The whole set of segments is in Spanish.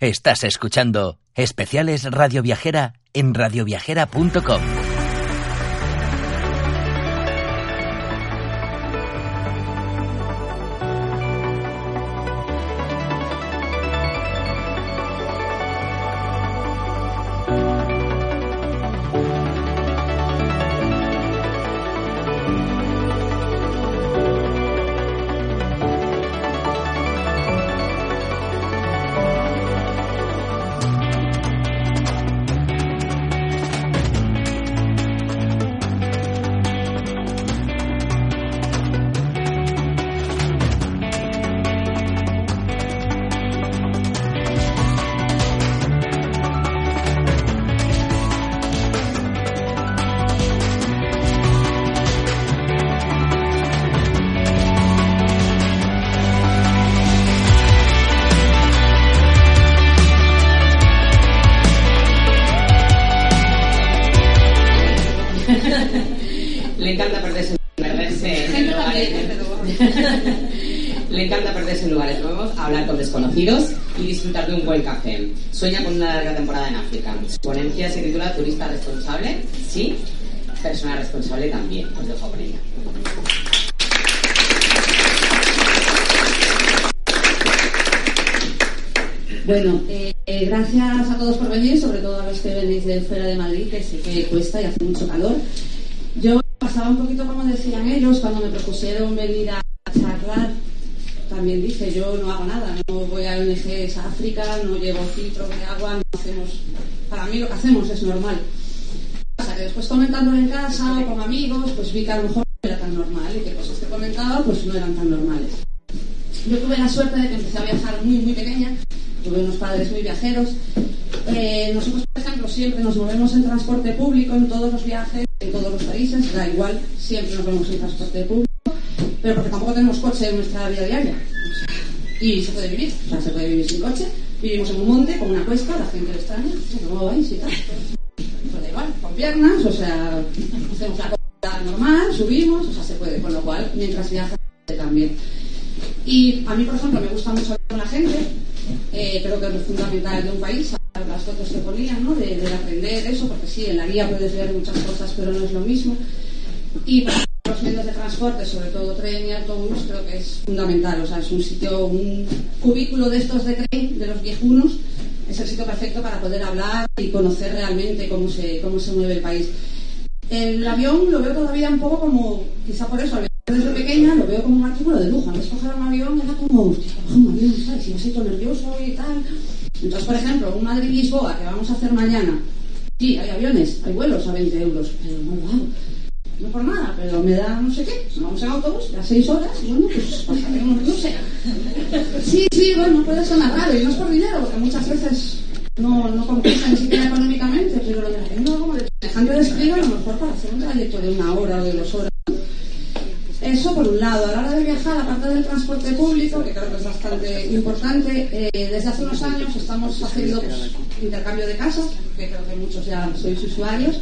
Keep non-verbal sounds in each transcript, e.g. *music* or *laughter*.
Estás escuchando Especiales Radio Viajera en radioviajera.com. desconocidos y disfrutar de un buen café. Sueña con una larga temporada en África. Su ponencia se titula Turista responsable, sí, persona responsable también. Os dejo con ella. Bueno, eh, eh, gracias a todos por venir, sobre todo a los que venís de fuera de Madrid, que sé que cuesta y hace mucho calor. Yo pasaba un poquito como decían ellos cuando me propusieron venir a. También dije, yo no hago nada, no voy a ONGs a África, no llevo filtros de agua, no hacemos... Para mí lo que hacemos es normal. O sea, que después comentándolo en casa o con amigos, pues vi que a lo mejor no era tan normal y que cosas que comentaba pues no eran tan normales. Yo tuve la suerte de que empecé a viajar muy, muy pequeña, tuve unos padres muy viajeros. Eh, nosotros, por ejemplo, siempre nos movemos en transporte público en todos los viajes, en todos los países, da igual, siempre nos movemos en transporte público, pero porque tampoco tenemos coche en nuestra vida diaria. Y se puede vivir, o sea, se puede vivir sin coche. Vivimos en un monte, con una cuesta, la gente lo extraña, ¿cómo vais y tal? Pues da igual, con piernas, o sea, hacemos la cosa normal, subimos, o sea, se puede, con lo cual, mientras viajas, también. Y a mí, por ejemplo, me gusta mucho hablar con la gente, eh, creo que es fundamental de un país, las fotos que ponían, ¿no? De, de, aprender eso, porque sí, en la guía puedes ver muchas cosas, pero no es lo mismo. Y los medios de transporte, sobre todo tren y autobús, creo que es fundamental. O sea, es un sitio, un cubículo de estos de tren, de los viejunos, es el sitio perfecto para poder hablar y conocer realmente cómo se, cómo se mueve el país. El avión lo veo todavía un poco como, quizá por eso, desde pequeña lo veo como un artículo de lujo. Antes coger un avión era como, hostia, un avión, ¿sabes? Y me siento nervioso y tal. Entonces, por ejemplo, un Madrid-Lisboa que vamos a hacer mañana, sí, hay aviones, hay vuelos a 20 euros, pero no hago. No por nada, pero me da no sé qué. Vamos en autobús, ya 6 horas, bueno, pues pasaremos, no sé. Sí, sí, bueno, puede sonar raro, y no es por dinero, porque muchas veces no, no compensa ni siquiera económicamente, pero lo de haciendo como de semejante despliegue, a lo mejor para hacer un trayecto de una hora o de dos horas. Eso por un lado. A la hora de viajar, aparte del transporte público, que creo que es bastante importante, eh, desde hace unos años estamos haciendo intercambio de casas, que creo que muchos ya sois usuarios,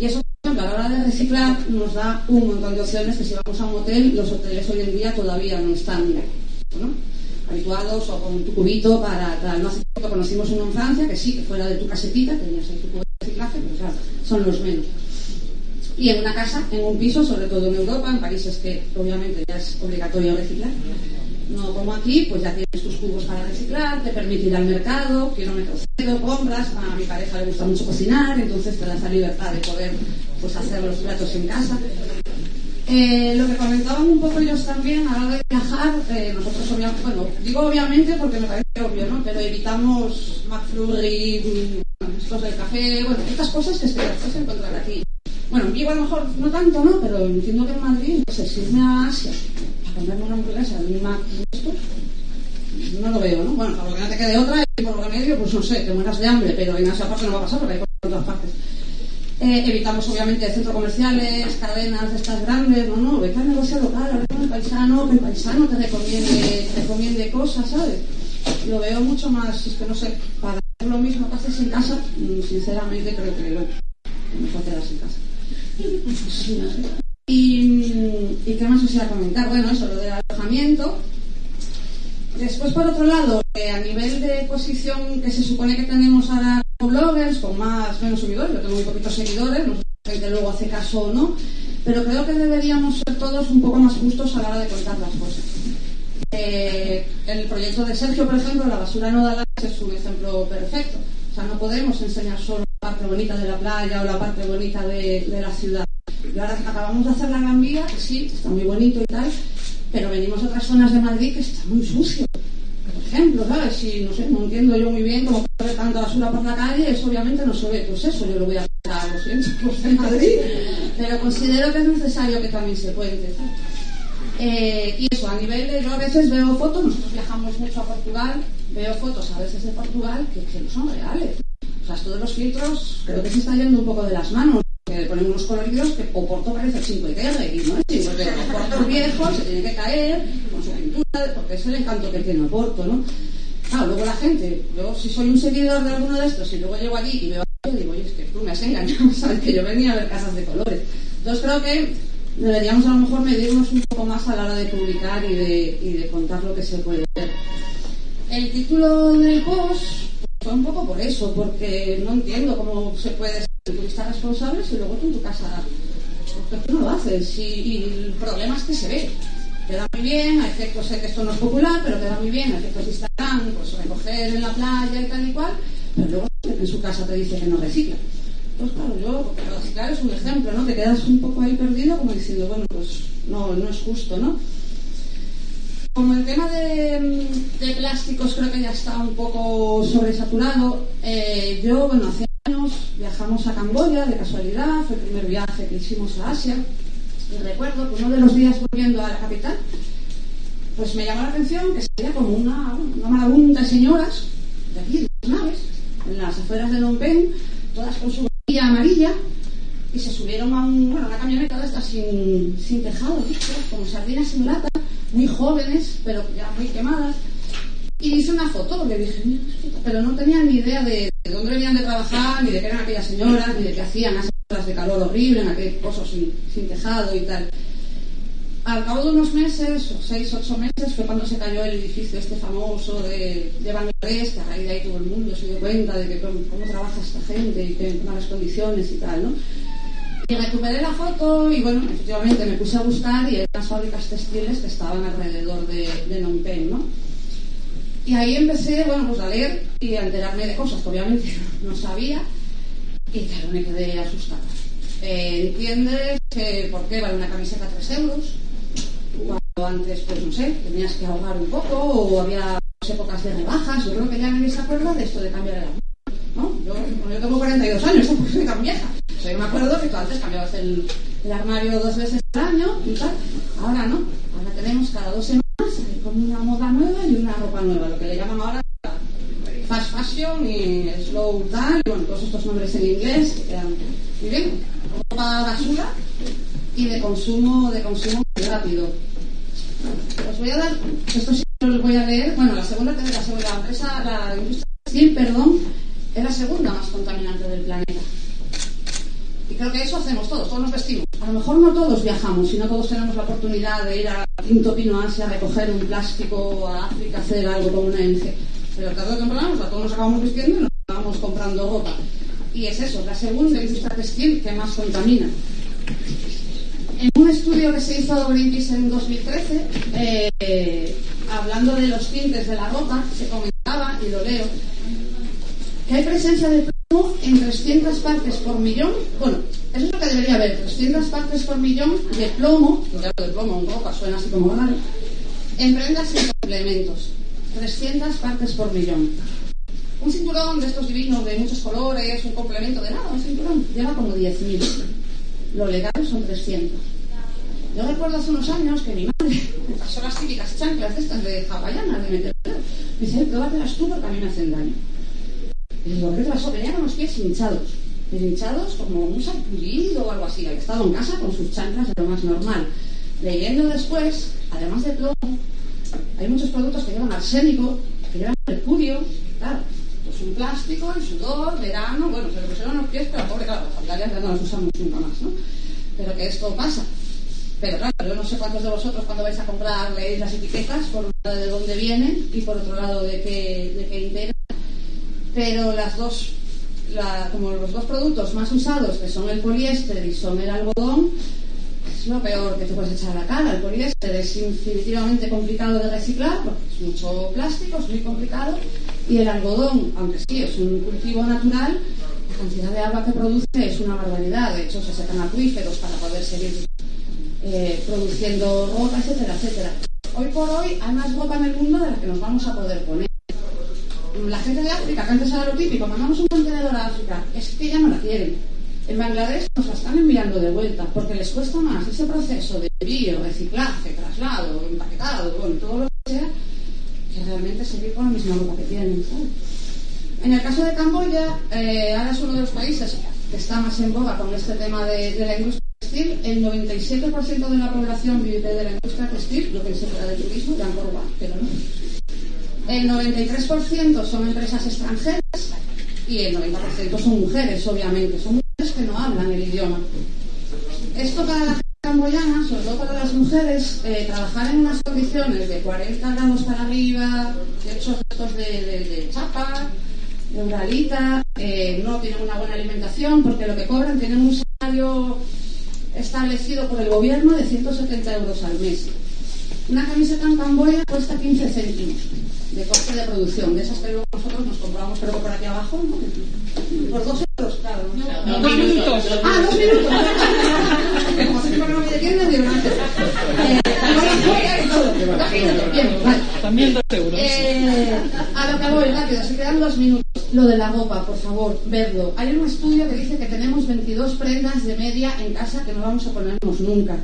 y eso, por ejemplo, a la hora de reciclar nos da un montón de opciones que si vamos a un hotel, los hoteles hoy en día todavía no están ¿no? habituados o con tu cubito para. No hace poco conocimos uno en Francia, que sí, que fuera de tu casetita, tenías ahí tu cubo de reciclaje, pero son los menos y en una casa, en un piso, sobre todo en Europa, en países que obviamente ya es obligatorio reciclar. Como aquí, pues ya tienes tus cubos para reciclar, te permite ir al mercado, kilómetros cero, compras, a mi pareja le gusta mucho cocinar, entonces te das la libertad de poder pues, hacer los platos en casa. Eh, lo que comentaban un poco ellos también a la hora de viajar, eh, nosotros obviamente, bueno, digo obviamente porque me parece obvio, ¿no? Pero evitamos McFlurry, estos del café, bueno, estas cosas que se puedes encontrar aquí. Bueno, en a lo mejor no tanto, ¿no? Pero entiendo que en Madrid, no sé, si irme a Asia no lo veo, ¿no? Bueno, por lo que no te quede otra, y por lo medio, pues no sé, te mueras de hambre, pero en Asia parte no va a pasar porque hay por todas partes. Eh, evitamos obviamente centros comerciales, cadenas de estas grandes, no, no, vete al negocio local, habla con el paisano, que el paisano te recomiende, te recomiende cosas, ¿sabes? Lo veo mucho más, es que no sé, para hacer lo mismo que haces en casa, sinceramente creo que lo mejor te das en casa. Y, ¿Y qué más os iba a comentar? Bueno, eso, lo del alojamiento. Después, por otro lado, eh, a nivel de posición que se supone que tenemos ahora como bloggers, con más menos seguidores, yo tengo muy poquitos seguidores, no sé si luego hace caso o no, pero creo que deberíamos ser todos un poco más justos a la hora de contar las cosas. Eh, el proyecto de Sergio, por ejemplo, La basura no da likes, es un ejemplo perfecto. O sea, no podemos enseñar solo la parte bonita de la playa o la parte bonita de la ciudad. Acabamos de hacer la Gran Vía, que sí, está muy bonito y tal, pero venimos a otras zonas de Madrid que está muy sucio. Por ejemplo, ¿sabes? Si, no sé, no entiendo yo muy bien cómo puede haber tanta basura por la calle, eso obviamente no se ve. Pues eso yo lo voy a hacer, lo siento, por de Madrid, pero considero que es necesario que también se cuente. ¿sabes? Eh, y eso, a nivel de, yo a veces veo fotos, nosotros viajamos mucho a Portugal, veo fotos a veces de Portugal que, que no son reales. O sea, de los filtros creo que se está yendo un poco de las manos. Que le ponen unos coloridos que Oporto parece 5 Terre y no es 5 Terre. Oporto viejo se tiene que caer con su pintura, porque es el encanto que tiene Oporto, ¿no? Claro, luego la gente, yo si soy un seguidor de alguno de estos y luego llego allí y veo a digo, oye, es que tú me has engañado, *laughs* ¿sabes? Que yo venía a ver casas de colores. Entonces creo que deberíamos a lo mejor medirnos un poco más a la hora de publicar y de, y de contar lo que se puede ver. El título del post pues, fue un poco por eso, porque no entiendo cómo se puede ser turista responsable si luego tú en tu casa tú no lo haces y, y, el problema es que se ve. Queda muy bien, a efectos, sé que esto no es popular, pero queda muy bien, a efectos de Instagram, pues recoger en la playa y tal y cual, pero luego en su casa te dice que no recicla. Pues claro, yo, reciclar es un ejemplo, ¿no? Te quedas un poco ahí perdido como diciendo, bueno, pues no, no es justo, ¿no? Como el tema de, plásticos creo que ya está un poco sobresaturado, eh, yo, bueno, hace viajamos a Camboya de casualidad, fue el primer viaje que hicimos a Asia, y recuerdo que uno de los días volviendo a la capital, pues me llamó la atención que sería como una, una marabunta de señoras de aquí, de las naves, en las afueras de Phnom Penh, todas con su amarilla y se subieron a un, bueno, una camioneta de estas sin, sin tejado, ¿viste? como sardinas en lata, muy jóvenes, pero ya muy quemadas. Y hice una foto, le dije, pero no tenía ni idea de, de, dónde venían de trabajar, ni de qué eran aquellas señoras, ni de qué hacían esas horas de calor horrible, en aquel pozo sin, sin tejado y tal. Al cabo de unos meses, o seis, ocho meses, fue cuando se cayó el edificio este famoso de, de Bangladesh, que a raíz de ahí todo el mundo se dio cuenta de que cómo, trabaja esta gente y en malas condiciones y tal, ¿no? Y recuperé la foto y bueno, efectivamente me puse a buscar y eran las fábricas textiles que estaban alrededor de, de Phnom ¿no? Y ahí empecé, bueno, pues a leer y a enterarme de cosas que obviamente *laughs* no sabía y claro, me quedé asustada. Eh, ¿Entiendes que por qué vale una camiseta 3 euros? Cuando antes, pues no sé, tenías que ahorrar un poco o había épocas de rebajas. Yo creo que ya nadie se acuerda de esto de cambiar el armario. ¿no? Yo, bueno, yo tengo 42 años, tampoco *laughs* soy tan vieja. O sea, yo me acuerdo que tú antes cambiabas el, el, armario dos veces al año y tal. Ahora no. Ahora tenemos cada dos semanas una moda nueva y una ropa nueva, lo que le llaman ahora fast fashion y slow tal, y bueno, todos estos nombres en inglés quedan muy bien. Ropa basura y de consumo, de consumo rápido. Os voy a dar, esto sí lo voy a leer, bueno, la segunda, la segunda empresa, la industria textil, perdón, es la segunda más contaminante del planeta. Y creo que eso hacemos todos, todos nos vestimos. A lo mejor no todos viajamos, y no todos tenemos la oportunidad de ir a Quinto Asia a recoger un plástico, a África hacer algo con una ONG. Pero tarde o temprano, o sea, todos nos acabamos vistiendo y nos acabamos comprando ropa. Y es eso, la segunda industria textil que más contamina. En un estudio que se hizo Greenpeace en 2013, eh, hablando de los tintes de la ropa, se comentaba, y lo leo, que hay presencia de en 300 partes por millón. Bueno, eso es lo que debería haber, 300 partes por millón de plomo, ya lo de plomo en ropa suena así como raro, en prendas y complementos. 300 partes por millón. Un cinturón de estos divinos de muchos colores, un complemento de nada, un cinturón, lleva como 10.000. Lo legal son 300. Yo recuerdo hace unos años que mi madre *laughs* me pasó las típicas chanclas de estas de hawaianas, de meter Me dice, pruébatelas tú porque a mí me hacen daño. Digo, ¿qué te pasó? Tenía unos pies hinchados. Hinchados como un sarpullido o algo así. Había estado en casa con sus chanclas de lo más normal. Leyendo después, además de plomo, hay muchos productos que llevan arsénico, que llevan mercurio, claro. Pues un plástico, el sudor, verano, bueno, se le pusieron los pies, pero pobre, claro, las sandalias ya no las usamos nunca más, ¿no? Pero que esto pasa. Pero claro, yo no sé cuántos de vosotros cuando vais a comprar leéis las etiquetas, por un lado de dónde vienen y por otro lado de qué, de qué integran. Pero las dos, la- como los dos productos más usados, que son el poliéster y son el algodón, es lo peor que te puedes echar a la cara. El poliéster es infinitivamente complicado de reciclar, porque es mucho plástico, es muy complicado. Y el algodón, aunque sí es un cultivo natural, la cantidad de agua que produce es una barbaridad. De hecho, se secan acuíferos para poder seguir eh, produciendo ropa, etcétera, etcétera. Hoy por hoy hay más ropa en el mundo de la que nos vamos a poder poner. La gente de África, que antes era lo típico, mandamos un contenedor a África, es que ya no la quieren. En Bangladesh nos la están enviando de vuelta porque les cuesta más ese proceso de envío, reciclaje, traslado, empaquetado, bueno, todo lo que sea, que realmente seguir con la misma ropa que tienen. En el caso de Camboya, eh, ahora es uno de los países que está más en boga con este tema de, de la industria textil. El 97% de la población vive de la industria textil, lo que se trata del turismo, de Angkor Wat, pero no. El 93% son empresas extranjeras y el 90% son mujeres, obviamente. Son mujeres que no hablan el idioma. Esto para la gente camboyana, sobre todo para las mujeres, eh, trabajar en unas condiciones de 40 grados para arriba, hechos estos de, de, chapa, de uralita, eh, no tienen una buena alimentación porque lo que cobran tienen un salario establecido por el gobierno de 170 euros al mes. Una camiseta en Camboya cuesta 15 céntimos de coste de producción, de esas que luego nosotros nos compramos, pero por aquí abajo, ¿no? Por dos euros, claro. ¿no? Dos minutos. Ah, dos minutos. Como se que no me entienden, digo, no. *laughs* Eh. También dos euros. Eh, a lo que voy, rápido, se quedan dos minutos. Lo de la ropa, por favor, verlo. Hay un estudio que dice que tenemos 22 prendas de media en casa que no vamos a ponernos nunca.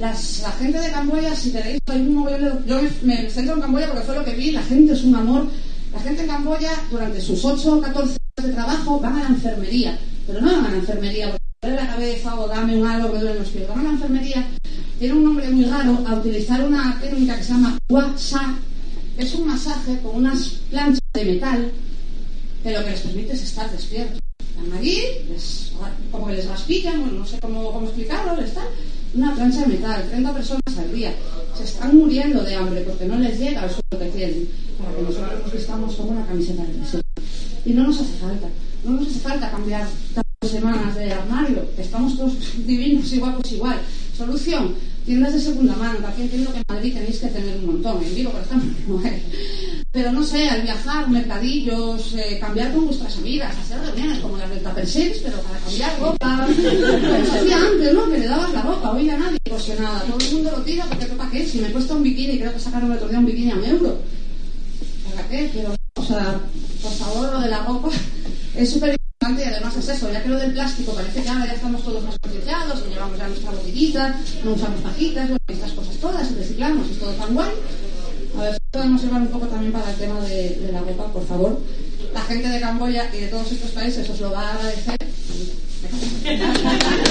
Las, la gente de Camboya, si hay un yo me, centro en Camboya porque fue lo que vi, la gente es un amor. La gente en Camboya, durante sus 8 o 14 horas de trabajo, van a la enfermería, pero no van a la enfermería porque duele la cabeza o dame un algo, me duelen los pies. Van a la enfermería, tiene un nombre muy raro, a utilizar una técnica que se llama WhatsApp, es un masaje con unas planchas de metal que lo que les permite es estar despiertos. Están allí, les- como que les raspillan, bueno, no sé cómo, cómo explicarlo, les está una plancha de metal, 30 personas al día. Se están muriendo de hambre porque no les llega el sueldo que tienen para que nosotros nos vistamos como una camiseta de deseo. Y no nos hace falta, no nos hace falta cambiar tantas semanas de armario, estamos todos *laughs* divinos y guapos igual. Solución, tiendas de segunda mano, aquí entiendo que en Madrid tenéis que tener un montón, en Vigo, por ejemplo, *laughs* no hay. Pero no sé, al viajar, mercadillos, eh, cambiar con vuestras amigas, hacer reuniones como las del Tupper pero para cambiar ropa, *laughs* como se hacía antes, ¿no? Que le dabas la ropa, hoy ya nadie cose nada, todo el mundo lo tira porque ¿para qué? Si me cuesta un bikini, creo que sacaron el otro día un bikini a un euro. ¿Para qué? Pero, o sea, por favor, lo de la ropa *laughs* es súper importante y además es eso, ya que lo del plástico parece que ahora ya estamos todos más llevamos ya nuestra botellita, no usamos pajitas, bueno, estas cosas todas, reciclamos, es todo tan guay. A ver si podemos llevar un poco también para el tema de, de la ropa, por favor. La gente de Camboya y de todos estos países os lo va a agradecer. *laughs*